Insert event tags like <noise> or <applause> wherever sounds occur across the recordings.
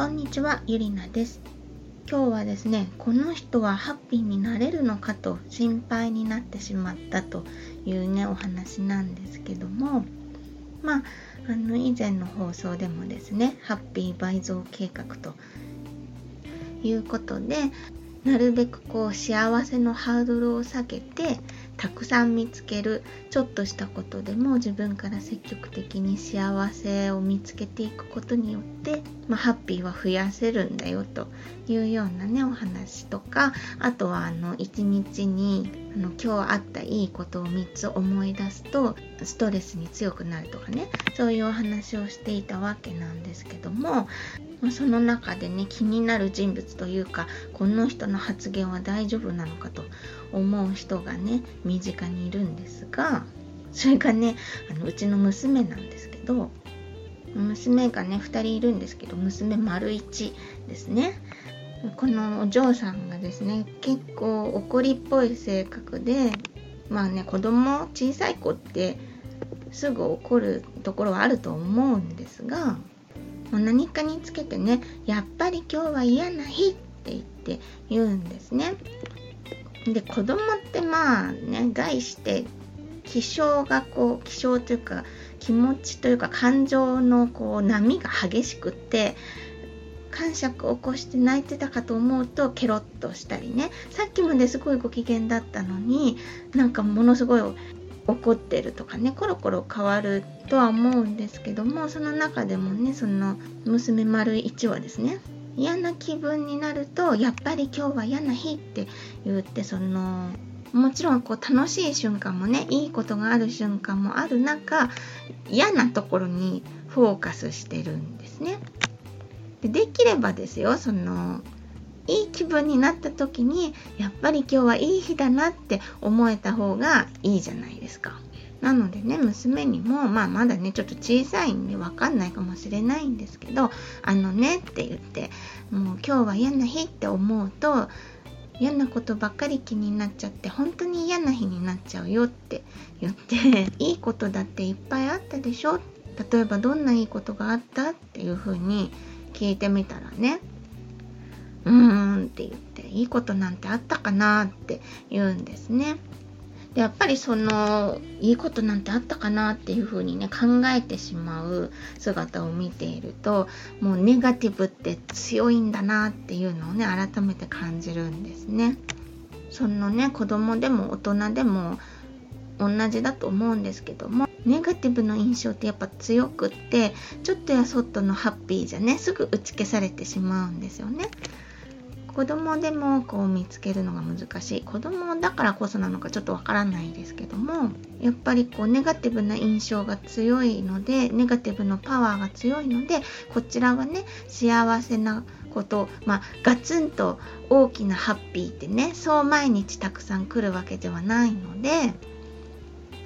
こんにちは、ゆりなです。今日はですね、この人はハッピーになれるのかと心配になってしまったというね、お話なんですけども、まあ、あの以前の放送でもですね、ハッピー倍増計画ということで、なるべくこう幸せのハードルを下げてたくさん見つけるちょっとしたことでも自分から積極的に幸せを見つけていくことによって、まあ、ハッピーは増やせるんだよというようなねお話とかあとはあの一日にあの今日あったいいことを3つ思い出すとストレスに強くなるとかねそういうお話をしていたわけなんですけどもま、その中でね気になる人物というかこの人の発言は大丈夫なのかと思う人がね身近にいるんですがそれがねあのうちの娘なんですけど娘がね2人いるんですけど娘丸1ですね。このお嬢さんがですね結構怒りっぽい性格でまあね子供小さい子ってすぐ怒るところはあると思うんですがもう何かにつけてねやっぱり今日は嫌な日って言って言うんですね。で子供ってまあね概して気象がこう気象というか気持ちというか感情のこう波が激しくって感触を起こして泣いてたかと思うとケロッとしたりね。さっきまですごいご機嫌だったのになんかものすごい怒ってるとかねコロコロ変わるとは思うんですけどもその中でもねその娘丸1はですね嫌な気分になるとやっぱり今日は嫌な日って言ってそのもちろんこう楽しい瞬間もねいいことがある瞬間もある中嫌なところにフォーカスしてるんですね。でできればですよそのいい気分になった時にやっぱり今日はいい日だなって思えた方がいいじゃないですか。なのでね娘にも、まあ、まだねちょっと小さいんで分かんないかもしれないんですけど「あのね」って言ってもう今日は嫌な日って思うと嫌なことばっかり気になっちゃって本当に嫌な日になっちゃうよって言って <laughs> いいことだっていっぱいあったでしょ？例えばどんないいことがあった？っていうふうに聞いてみたらねうーんって言っていいことなんてあったかなって言うんですね。でやっぱりそのいいことなんてあったかなっていうふうにね考えてしまう姿を見ているともうネガティブって強いんだなっていうのをね改めて感じるんですね。そのね子供でも大人でも同じだと思うんですけどもネガティブの印象ってやっぱ強くってちょっとやそっとのハッピーじゃねすぐ打ち消されてしまうんですよね。子供でもこう見つけるのが難しい。子供だからこそなのかちょっとわからないですけどもやっぱりこうネガティブな印象が強いのでネガティブのパワーが強いのでこちらはね幸せなことまあガツンと大きなハッピーってねそう毎日たくさん来るわけではないので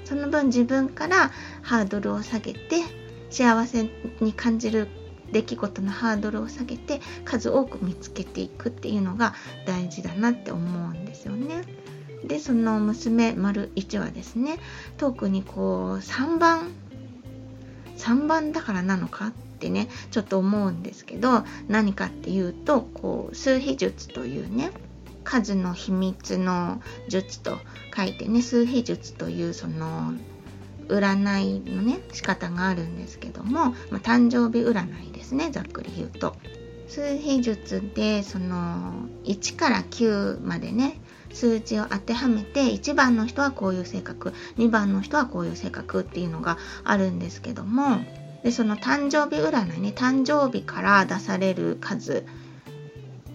その分自分からハードルを下げて幸せに感じる出来事のハードルを下げて数多く見つけていくっていうのが大事だなって思うんですよね。でその娘丸1はですね特にこう3番3番だからなのかってねちょっと思うんですけど何かっていうとこう数秘術というね数の秘密の術と書いてね数秘術というその占いのね仕方があるんですけども、まあ、誕生日占いですねざっくり言うと。数秘術でその1から9までね数字を当てはめて1番の人はこういう性格2番の人はこういう性格っていうのがあるんですけどもでその誕生日占いね誕生日から出される数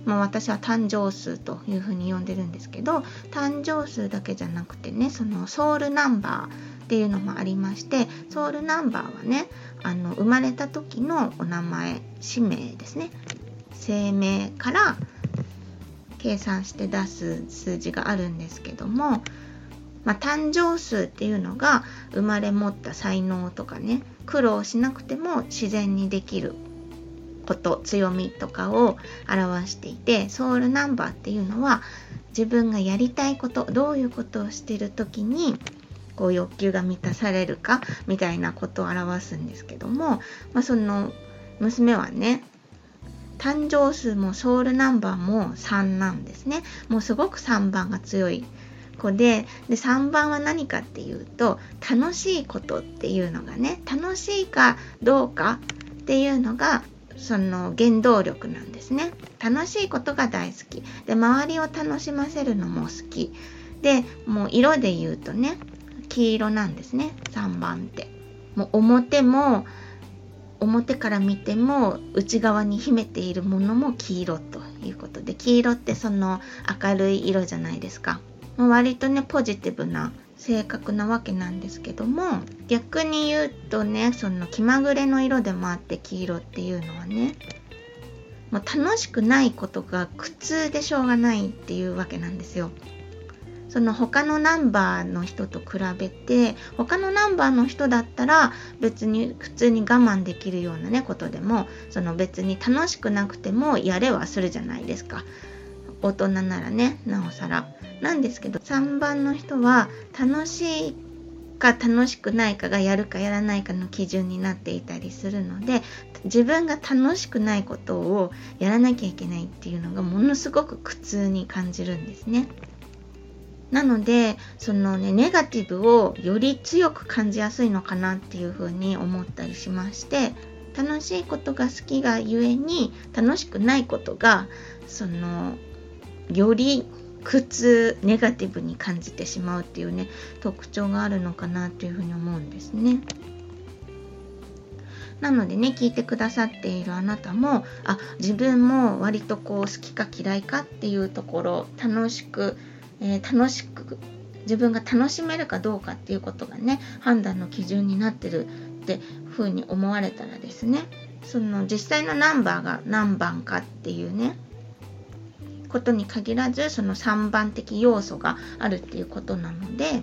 まあ、私は誕生数というふうに呼んでるんですけど誕生数だけじゃなくてねそのソウルナンバーっていうのもありましてソウルナンバーはねあの生まれた時のお名前氏名ですね。生命から計算して出す数字があるんですけども、まあ、誕生数っていうのが生まれ持った才能とかね苦労しなくても自然にできること強みとかを表していてソウルナンバーっていうのは自分がやりたいことどういうことをしてる時にこう欲求が満たされるかみたいなことを表すんですけども、まあ、その娘はね誕生数もソウルナンバーも3なんですね。もうすごく3番が強い子でで3番は何かっていうと楽しいことっていうのがね楽しいかどうかっていうのがその原動力なんですね。楽しいことが大好き。で周りを楽しませるのも好き。でもう色で言うとね黄色なんですね。3番ってもう表も表から見ても内側に秘めているものも黄色ということ。で黄色ってその明るい色じゃないですか。もう割とねポジティブな性格なわけなんですけども逆に言うとねその気まぐれの色でもあって黄色っていうのはねもう楽しくないことが苦痛でしょうがないっていうわけなんですよ。その他のナンバーの人と比べて他のナンバーの人だったら別に普通に我慢できるようなねことでもその別に楽しくなくてもやれはするじゃないですか大人ならねなおさらなんですけど3番の人は楽しいか楽しくないかがやるかやらないかの基準になっていたりするので自分が楽しくないことをやらなきゃいけないっていうのがものすごく苦痛に感じるんですね。なのでそのねネガティブをより強く感じやすいのかなっていうふうに思ったりしまして楽しいことが好きがゆえに楽しくないことがそのより苦痛ネガティブに感じてしまうっていうね特徴があるのかなっていうふうに思うんですね。なのでね聞いてくださっているあなたもあ自分も割とこう好きか嫌いかっていうところ楽しく、えー、楽しく自分が楽しめるかどうかっていうことがね判断の基準になってるってふうに思われたらですね。その実際のナンバーが何番かっていうねことに限らずその3番的要素があるっていうことなので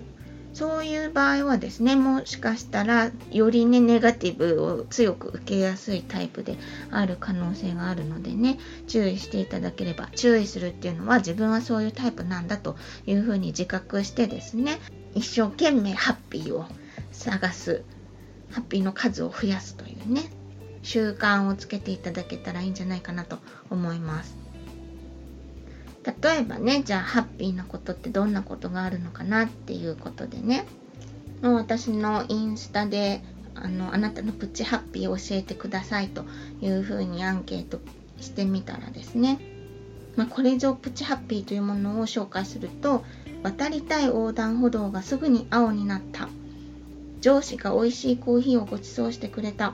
そういう場合はですねもしかしたらよりねネガティブを強く受けやすいタイプである可能性があるのでね注意していただければ注意するっていうのは自分はそういうタイプなんだというふうに自覚してですね一生懸命ハッピーを探すハッピーの数を増やすというね習慣をつけていただけたらいいんじゃないかなと思います。例えばねじゃあハッピーなことってどんなことがあるのかなっていうことでね。私のインスタであのあなたのプチハッピーを教えてくださいというふうにアンケートしてみたらですね、まあ、これ以上プチハッピーというものを紹介すると渡りたい横断歩道がすぐに青になった。上司が美味しいコーヒーをご馳走してくれた。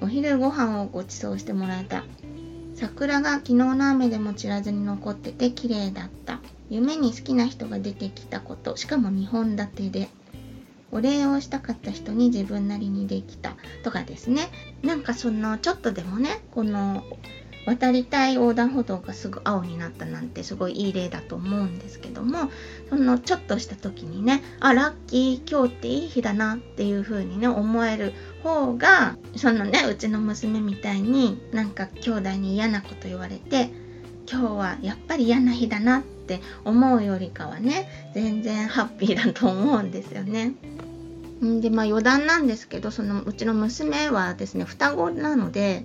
お昼ご飯をご馳走してもらえた。桜が昨日の雨でも散らずに残ってて綺麗だった。夢に好きな人が出てきたこと。しかも2本立てで。お礼をしたかった人に自分なりにできた。とかですね。なんかそのちょっとでもねこの渡りたい横断歩道がすぐ青になったなんてすごいいい例だと思うんですけどもそのちょっとした時にねあラッキー今日っていい日だなっていう風にね思える方がそのねうちの娘みたいになんか兄弟に嫌なこと言われて今日はやっぱり嫌な日だなって思うよりかはね全然ハッピーだと思うんですよね。んでまあ余談なんですけどそのうちの娘はですね双子なので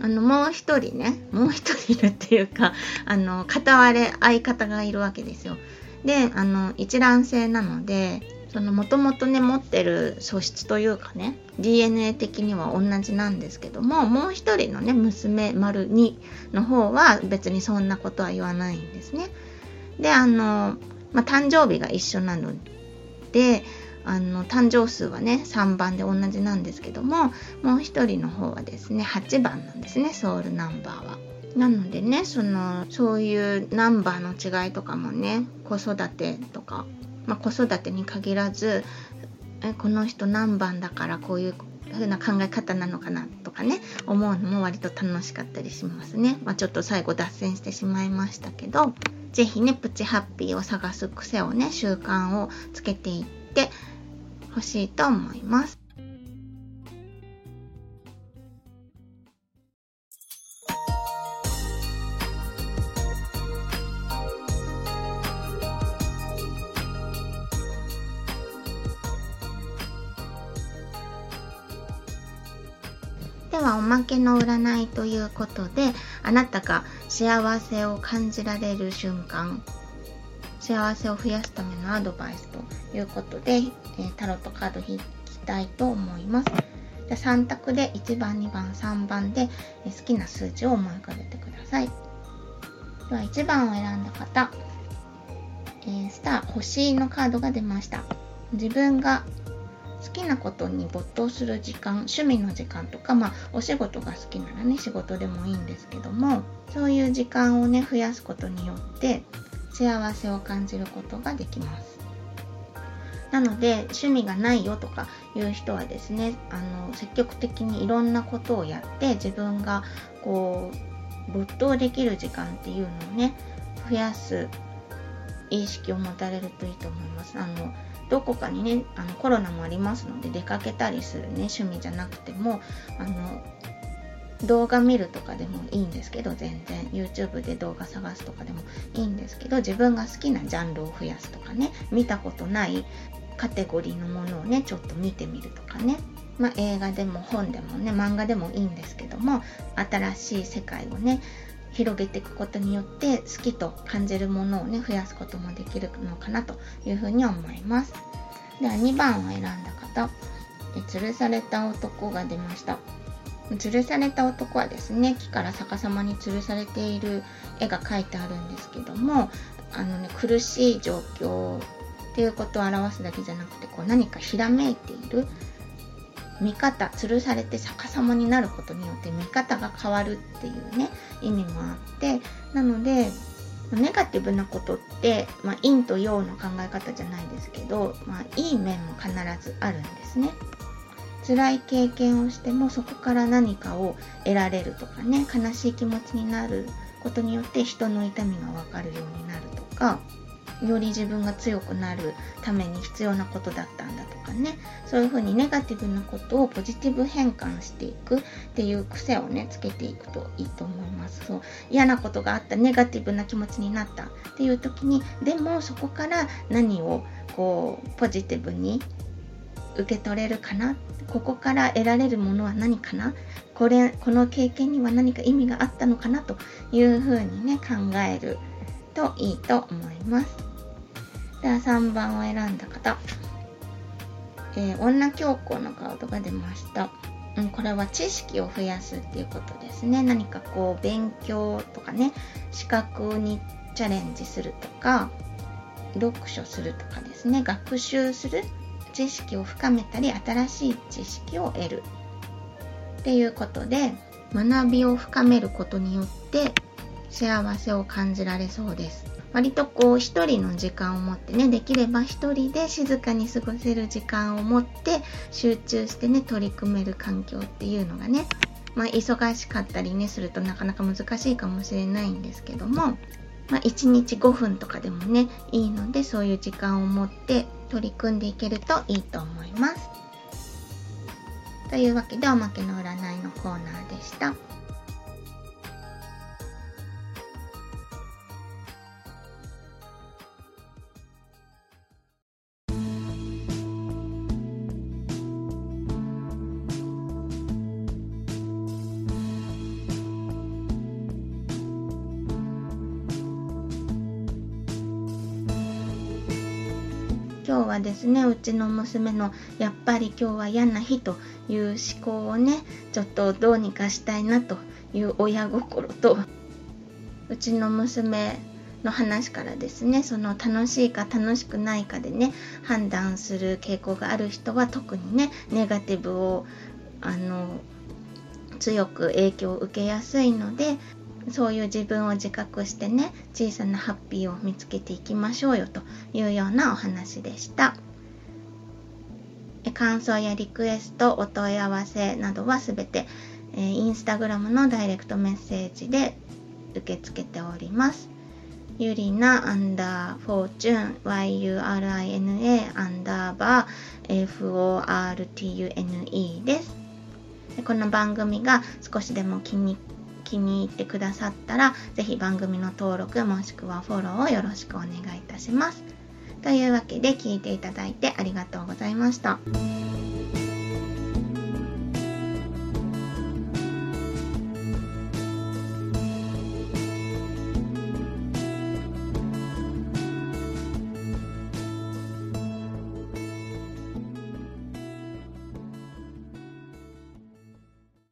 あのもう一人ねもう一人いるっていうかあの片割れ相方がいるわけですよ。であの一卵性なのでそのもともとね持ってる素質というかね DNA 的には同じなんですけどももう一人のね娘丸2の方は別にそんなことは言わないんですね。であの、まあ、誕生日が一緒なのであの誕生数はね3番で同じなんですけどももう一人の方はですね8番なんですねソウルナンバーは。なのでねそのそういうナンバーの違いとかもね子育てとか、まあ、子育てに限らずえこの人何番だからこういう風な考え方なのかなとかね思うのも割と楽しかったりしますね。まあ、ちょっと最後脱線してしまいましたけど是非ねプチハッピーを探す癖をね習慣をつけていってほしいと思います。ではおまけの占いということであなたが幸せを感じられる瞬間幸せを増やすためのアドバイスということで、えー、タロットカード引きたいと思います。じゃ3択で1番、2番、3番で、えー、好きな数字を思い浮かべてください。では1番を選んだ方、えー、スター星のカードが出ました。自分が好きなことに没頭する時間趣味の時間とか、まあ、お仕事が好きならね仕事でもいいんですけどもそういう時間をね増やすことによって幸せを感じることができます。なので趣味がないよとかいう人はですねあの積極的にいろんなことをやって自分がこう没頭できる時間っていうのをね増やす意識を持たれるといいと思います。あのどこかにねあのコロナもありますので出かけたりするね趣味じゃなくてもあの動画見るとかでもいいんですけど全然。YouTube で動画探すとかでもいいんですけど自分が好きなジャンルを増やすとかね見たことないカテゴリーのものをねちょっと見てみるとかね。まあ、映画でも本でもね漫画でもいいんですけども新しい世界をね広げていくことによって好きと感じるものをね増やすこともできるのかなというふうに思います。では2番を選んだ方吊るされた男が出ました。吊るされた男はですね木から逆さまに吊るされている絵が描いてあるんですけどもあの、ね、苦しい状況っていうことを表すだけじゃなくてこう何かひらめいている見方吊るされて逆さまになることによって見方が変わるっていうね意味もあってなのでネガティブなことって、まあ、陰と陽の考え方じゃないですけど、まあ、いい面も必ずあるんですね。辛い経験をしてもそこから何かを得られるとかね悲しい気持ちになることによって人の痛みが分かるようになるとかより自分が強くなるために必要なことだったんだとかね。そういうふうにネガティブなことをポジティブ変換していく。っていう癖をねつけていくといいと思います。そう嫌なことがあったネガティブな気持ちになったっていう時にでもそこから何をこうポジティブに受け取れるかな。ここから得られるものは何かな。これこの経験には何か意味があったのかなというふうにね考えるといいと思います。では3番を選んだ方、えー、女教皇のカードが出ました。うん、これは知識を増やすっていうことですね。何かこう勉強とかね資格にチャレンジするとか読書するとかですね。学習する知識を深めたり新しい知識を得るっていうことで学びを深めることによって幸せを感じられそうです割とこう一人の時間を持ってねできれば一人で静かに過ごせる時間を持って集中してね取り組める環境っていうのがねまあ忙しかったりねするとなかなか難しいかもしれないんですけどもまあ、1日5分とかでもねいいのでそういう時間を持って取り組んでいけるといいと思います。というわけでおまけの占いのコーナーでした。今日はですねうちの娘のやっぱり今日は嫌な日という思考をねちょっとどうにかしたいなという親心とうちの娘の話からですねその楽しいか楽しくないかでね判断する傾向がある人は特にねネガティブをあの強く影響を受けやすいのでそういう自分を自覚してね小さなハッピーを見つけていきましょうよというようなお話でした。感想やリクエストお問い合わせなどはすべて、えー、インスタグラムのダイレクトメッセージで受け付けております。ゆりなアンダーフォーチュン YURINA アンダーバー FORTUNE です。この番組が少しでも気に入気に入ってくださったら、ぜひ番組の登録もしくはフォローをよろしくお願いいたします。というわけで聞いていただいてありがとうございました。